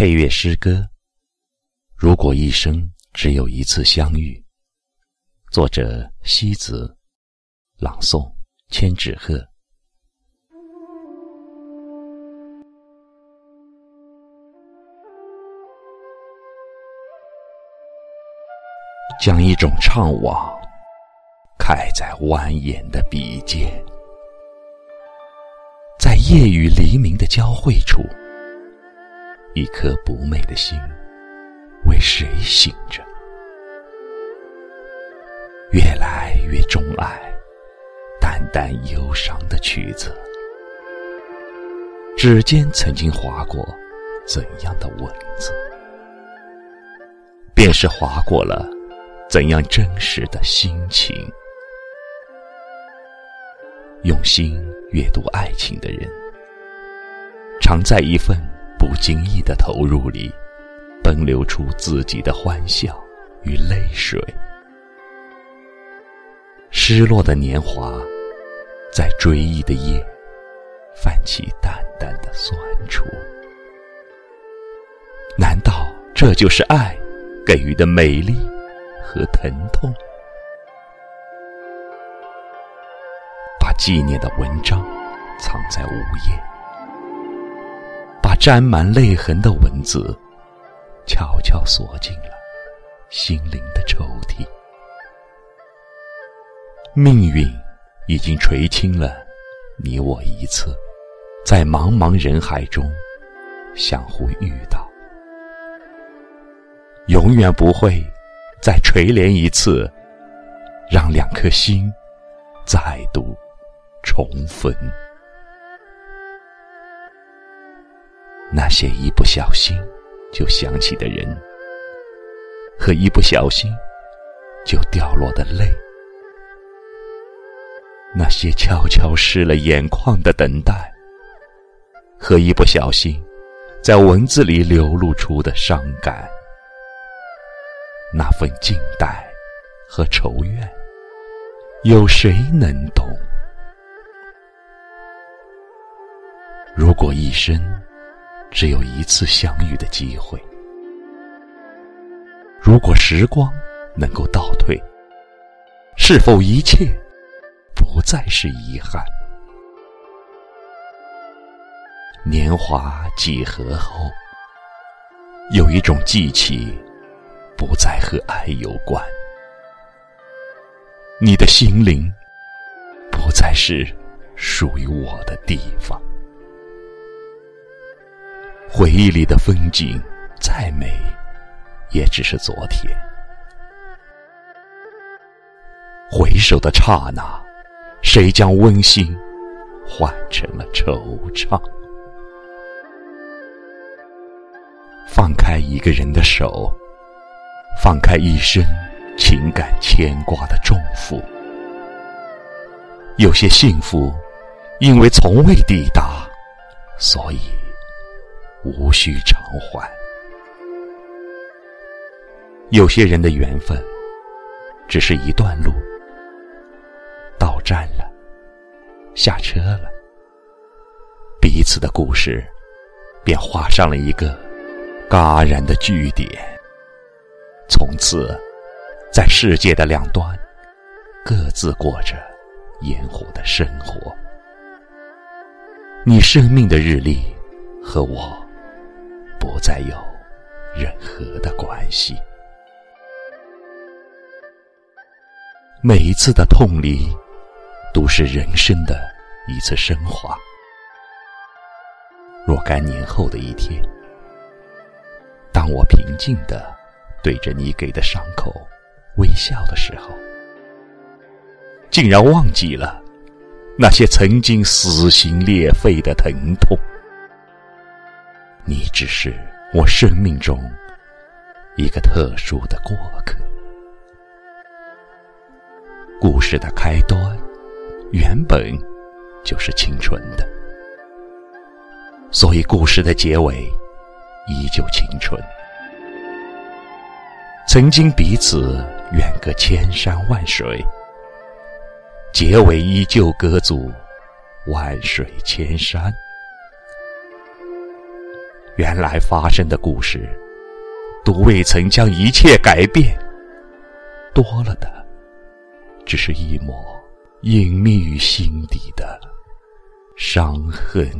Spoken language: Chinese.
配乐诗歌。如果一生只有一次相遇，作者西子，朗诵千纸鹤。将一种怅惘开在蜿蜒的笔尖，在夜与黎明的交汇处，一颗不寐的心为谁醒着？越来越钟爱淡淡忧伤的曲子，指尖曾经划过怎样的文字，便是划过了。怎样真实的心情？用心阅读爱情的人，常在一份不经意的投入里，奔流出自己的欢笑与泪水。失落的年华，在追忆的夜，泛起淡淡的酸楚。难道这就是爱给予的美丽？和疼痛，把纪念的文章藏在午夜，沾满泪痕的文字悄悄锁进了心灵的抽屉。命运已经垂青了你我一次，在茫茫人海中相互遇到，永远不会。再垂怜一次，让两颗心再度重逢。那些一不小心就想起的人，和一不小心就掉落的泪，那些悄悄湿了眼眶的等待，和一不小心在文字里流露出的伤感。那份静待和愁怨，有谁能懂？如果一生只有一次相遇的机会，如果时光能够倒退，是否一切不再是遗憾？年华几何后，有一种记起。不再和爱有关，你的心灵不再是属于我的地方。回忆里的风景再美，也只是昨天。回首的刹那，谁将温馨换成了惆怅？放开一个人的手。放开一生情感牵挂的重负，有些幸福，因为从未抵达，所以无需偿还；有些人的缘分，只是一段路，到站了，下车了，彼此的故事便画上了一个戛然的句点。从此，在世界的两端，各自过着烟火的生活。你生命的日历和我再有任何的关系。每一次的痛离，都是人生的一次升华。若干年后的一天，当我平静的。对着你给的伤口微笑的时候，竟然忘记了那些曾经撕心裂肺的疼痛。你只是我生命中一个特殊的过客。故事的开端原本就是青春的，所以故事的结尾依旧青春。曾经彼此远隔千山万水，结尾依旧隔阻万水千山。原来发生的故事，都未曾将一切改变。多了的，只是一抹隐秘于心底的伤痕。